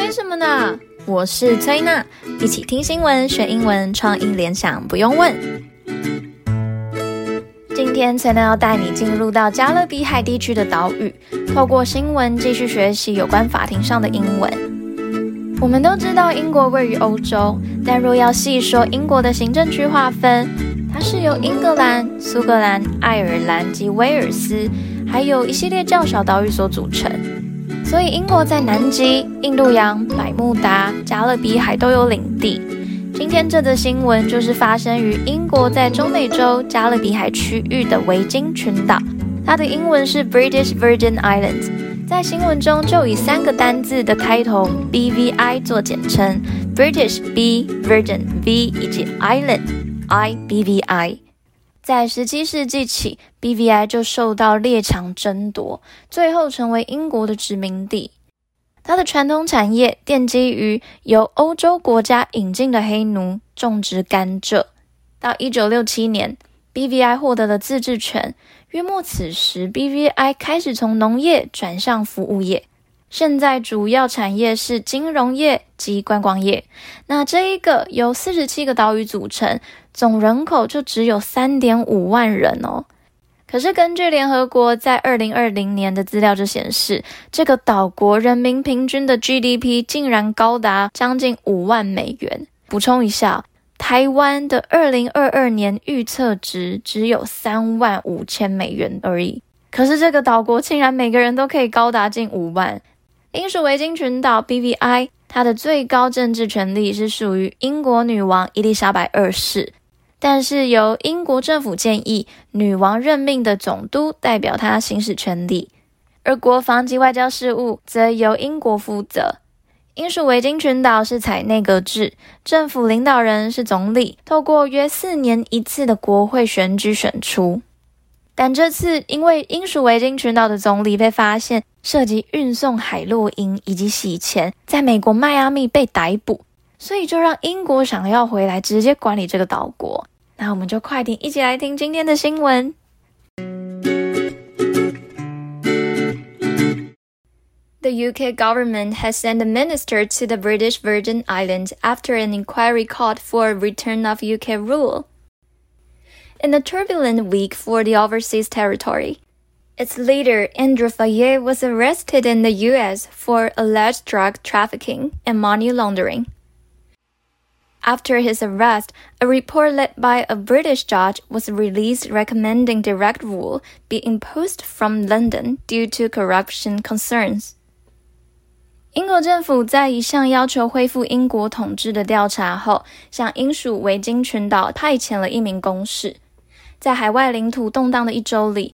催什么呢？我是崔娜，一起听新闻学英文，创意联想不用问。今天崔娜要带你进入到加勒比海地区的岛屿，透过新闻继续学习有关法庭上的英文。我们都知道英国位于欧洲，但若要细说英国的行政区划分，它是由英格兰、苏格兰、爱尔兰及威尔斯，还有一系列较小岛屿所组成。所以，英国在南极、印度洋、百慕达、加勒比海都有领地。今天这则新闻就是发生于英国在中美洲加勒比海区域的维京群岛，它的英文是 British Virgin Islands。在新闻中就以三个单字的开头 BVI 做简称：British B、Virgin V 以及 Island I BVI。在十七世纪起，BVI 就受到列强争夺，最后成为英国的殖民地。它的传统产业奠基于由欧洲国家引进的黑奴种植甘蔗。到一九六七年，BVI 获得了自治权。约莫此时，BVI 开始从农业转向服务业。现在主要产业是金融业及观光业。那这一个由四十七个岛屿组成，总人口就只有三点五万人哦。可是根据联合国在二零二零年的资料就显示，这个岛国人民平均的 GDP 竟然高达将近五万美元。补充一下，台湾的二零二二年预测值只有三万五千美元而已。可是这个岛国竟然每个人都可以高达近五万。英属维京群岛 （BVI） 它的最高政治权力是属于英国女王伊丽莎白二世，但是由英国政府建议女王任命的总督代表她行使权力，而国防及外交事务则由英国负责。英属维京群岛是采内阁制，政府领导人是总理，透过约四年一次的国会选举选出。但这次因为英属维京群岛的总理被发现涉及运送海洛因以及洗钱，在美国迈阿密被逮捕，所以就让英国想要回来直接管理这个岛国。那我们就快点一起来听今天的新闻。The UK government has sent a minister to the British Virgin Islands after an inquiry called for a return of UK rule. In a turbulent week for the overseas territory, its leader, Andrew Fayet, was arrested in the US for alleged drug trafficking and money laundering. After his arrest, a report led by a British judge was released recommending direct rule be imposed from London due to corruption concerns. 英国政府在一项要求恢复英国统治的调查后，向英属维京群岛派遣了一名公使。在海外领土动荡的一周里，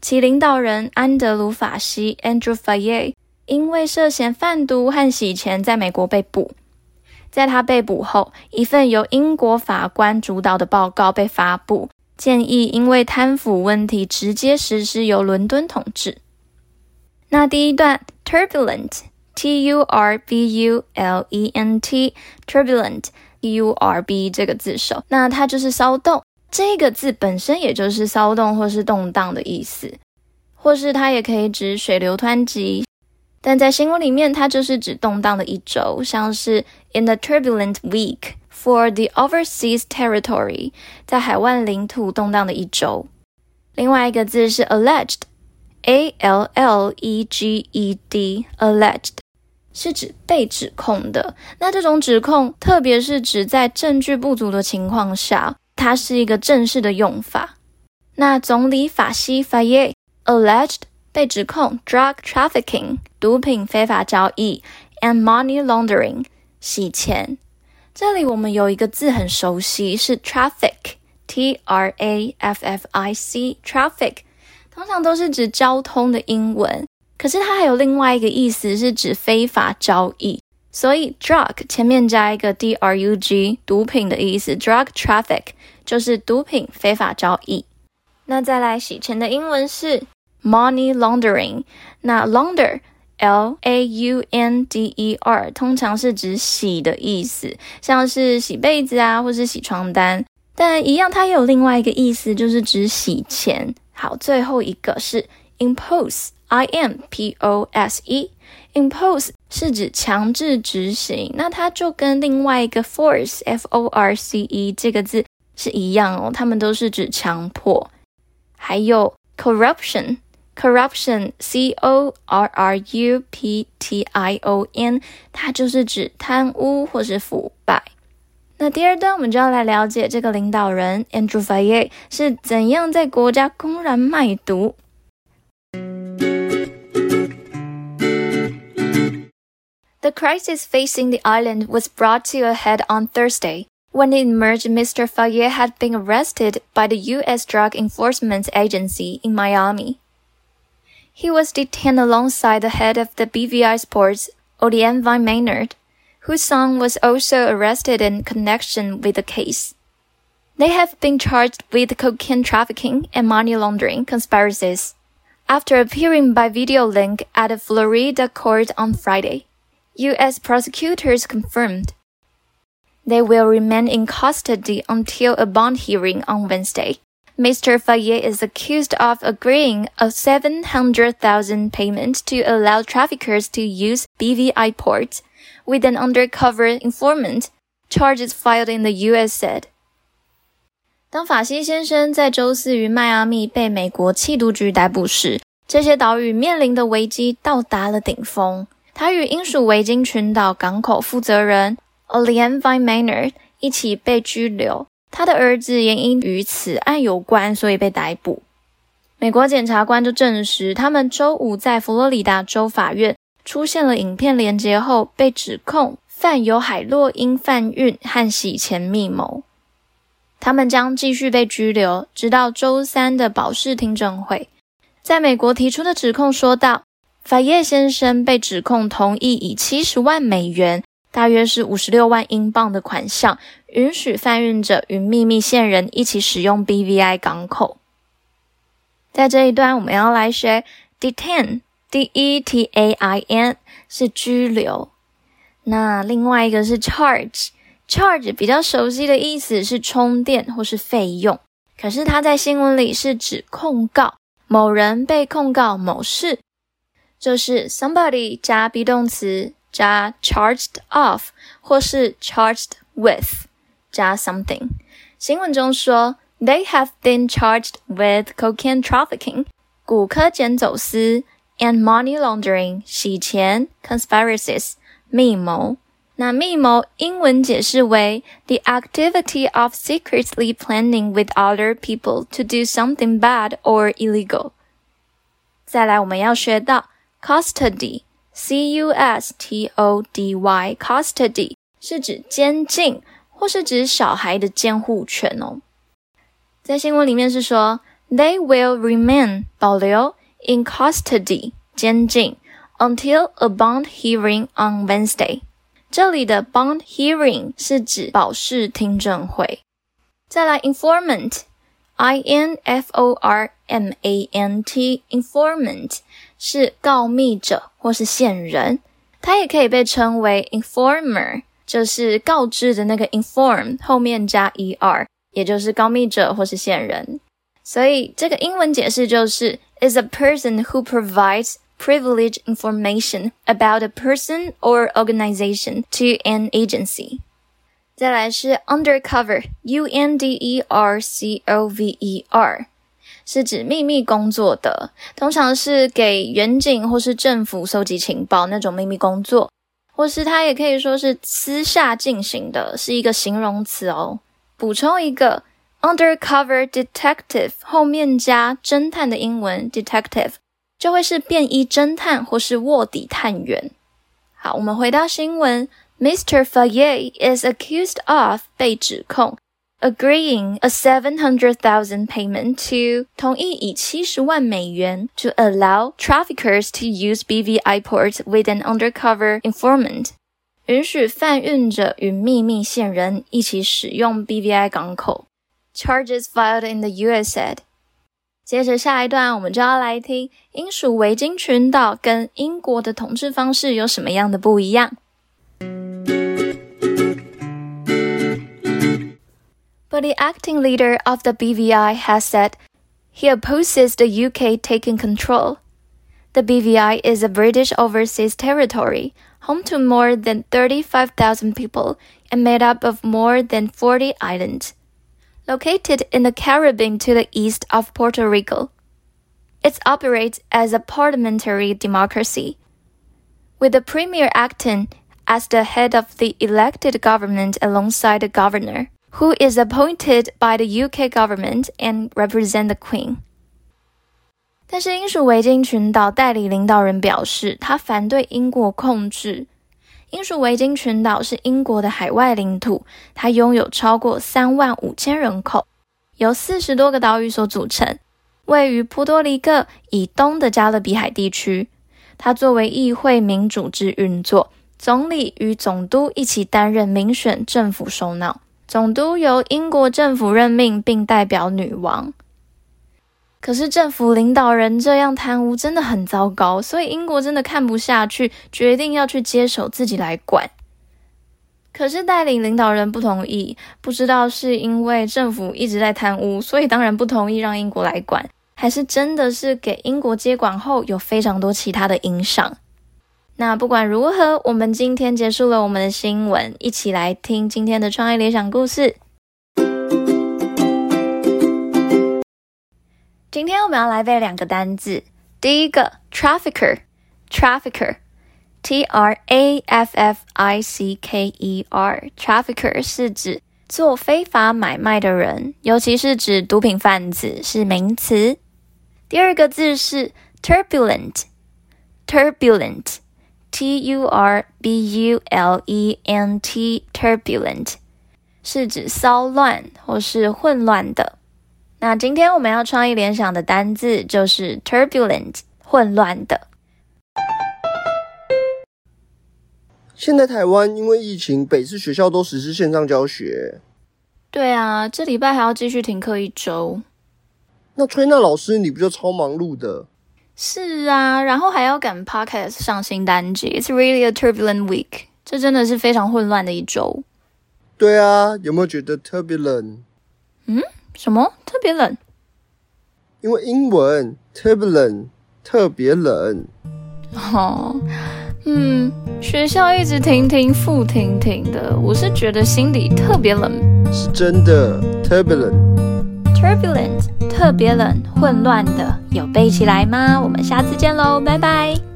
其领导人安德鲁·法西 （Andrew Fayet） 因为涉嫌贩毒和洗钱，在美国被捕。在他被捕后，一份由英国法官主导的报告被发布，建议因为贪腐问题直接实施由伦敦统治。那第一段 turbulent，T-U-R-B-U-L-E-N-T，turbulent，T-U-R-B 这个字首，那它就是骚动。这个字本身也就是骚动或是动荡的意思，或是它也可以指水流湍急。但在新闻里面，它就是指动荡的一周，像是 in the turbulent week for the overseas territory，在海外领土动荡的一周。另外一个字是 alleged，a l l e g e d，alleged 是指被指控的。那这种指控，特别是指在证据不足的情况下。它是一个正式的用法。那总理法西 Fayet alleged 被指控 drug trafficking 毒品非法交易 and money laundering 洗钱。这里我们有一个字很熟悉，是 traffic T R A F F I C traffic，通常都是指交通的英文，可是它还有另外一个意思，是指非法交易。所以 drug 前面加一个 d r u g，毒品的意思，drug traffic 就是毒品非法交易。那再来洗钱的英文是 money laundering，那 launder l a u n d e r 通常是指洗的意思，像是洗被子啊，或是洗床单。但一样，它也有另外一个意思，就是指洗钱。好，最后一个是 impose，i m p o s e。impose 是指强制执行，那它就跟另外一个 force f o r c e 这个字是一样哦，他们都是指强迫。还有 corruption corruption c o r r u p t i o n，它就是指贪污或是腐败。那第二段我们就要来了解这个领导人 Andrew Fayet 是怎样在国家公然卖毒。The crisis facing the island was brought to a head on Thursday when it emerged Mr. Fayet had been arrested by the U.S. Drug Enforcement Agency in Miami. He was detained alongside the head of the BVI Sports, Oliane Vine Maynard, whose son was also arrested in connection with the case. They have been charged with cocaine trafficking and money laundering conspiracies after appearing by video link at a Florida court on Friday. U.S. prosecutors confirmed they will remain in custody until a bond hearing on Wednesday. Mr. Fayet is accused of agreeing a 700,000 payment to allow traffickers to use BVI ports with an undercover informant, charges filed in the U.S. said. 当法西先生在周四于迈阿密被美国缉毒局逮捕时，这些岛屿面临的危机到达了顶峰。他与英属维京群岛港口负责人 Olian Vine Maynard 一起被拘留，他的儿子也因与此案有关，所以被逮捕。美国检察官就证实，他们周五在佛罗里达州法院出现了影片连接后，被指控犯有海洛因贩运和洗钱密谋。他们将继续被拘留，直到周三的保释听证会。在美国提出的指控说道。法叶先生被指控同意以七十万美元（大约是五十六万英镑）的款项，允许贩运者与秘密线人一起使用 BVI 港口。在这一段，我们要来学 detain，D-E-T-A-I-N 是拘留。那另外一个是 charge，charge 比较熟悉的意思是充电或是费用，可是它在新闻里是指控告某人被控告某事。就是 somebody 加 be 动词加 charged of 或是 charged with 加 something。新闻中说，they have been charged with cocaine trafficking 古柯碱走私 and money laundering 洗钱 conspiracies 密谋。那密谋英文解释为 the activity of secretly planning with other people to do something bad or illegal。再来，我们要学到。 C U S T O D Y，custody 是指监禁或是指小孩的监护权哦。在新闻里面是说，They will remain 保留 in custody 监禁 until a bond hearing on Wednesday。这里的 bond hearing 是指保释听证会。再来，informant ，informant，I-N-F-O-R-M-A-N-T，informant。是告密者或是线人，它也可以被称为 informer，就是告知的那个 inform 后面加 er，也就是告密者或是线人。所以这个英文解释就是 is a person who provides privileged information about a person or organization to an agency。 再来是 undercover，U-N-D-E-R-C-O-V-E-R。是指秘密工作的，通常是给远景或是政府搜集情报那种秘密工作，或是它也可以说是私下进行的，是一个形容词哦。补充一个，undercover detective 后面加侦探的英文 detective 就会是便衣侦探或是卧底探员。好，我们回到新闻，Mr. Faye is accused of 被指控。Agreeing a seven hundred thousand payment to 同意以七十万美元 to allow traffickers to use BVI port with an undercover informant，允许贩运者与秘密线人一起使用 BVI 港口。Charges filed in the USA。接着下一段，我们就要来听英属维京群岛跟英国的统治方式有什么样的不一样。But the acting leader of the BVI has said he opposes the UK taking control. The BVI is a British overseas territory, home to more than 35,000 people and made up of more than 40 islands. Located in the Caribbean to the east of Puerto Rico, it operates as a parliamentary democracy, with the premier acting as the head of the elected government alongside the governor, who is appointed by the UK government and represent the Queen. 但是英属维京群岛代理领导人表示，他反对英国控制。英属维京群岛是英国的海外领土，它拥有超过三万五千人口，由四十多个岛屿所组成，位于波多黎各以东的加勒比海地区。它作为议会民主制运作，总理与总督一起担任民选政府首脑，总督由英国政府任命，并代表女王。可是政府领导人这样贪污真的很糟糕，所以英国真的看不下去，决定要去接手自己来管。可是带领领导人不同意，不知道是因为政府一直在贪污，所以当然不同意让英国来管，还是真的是给英国接管后有非常多其他的影响。那不管如何，我们今天结束了我们的新闻，一起来听今天的创意联想故事。今天我们要来背两个单字。第一个，trafficker，trafficker，T R A F F I C K E R，trafficker 是指做非法买卖的人，尤其是指毒品贩子，是名词。第二个字是 turbulent，turbulent turbulent，turbulent，T U R B U L E N T，turbulent 是指骚乱或是混乱的。那今天我们要创意联想的单字就是 turbulent，混乱的。现在台湾因为疫情，北市学校都实施线上教学。对啊，这礼拜还要继续停课一周。那崔娜老师，你不就超忙碌的？是啊，然后还要赶 podcast 上新单集。It's really a turbulent week。这真的是非常混乱的一周。对啊，有没有觉得 turbulent？嗯？什么特别冷？因为英文 turbulent 特别冷。哦，嗯，学校一直停停复停停的，我是觉得心里特别冷。是真的 turbulent，turbulent 特别冷，混乱的，有背起来吗？我们下次见喽，拜拜。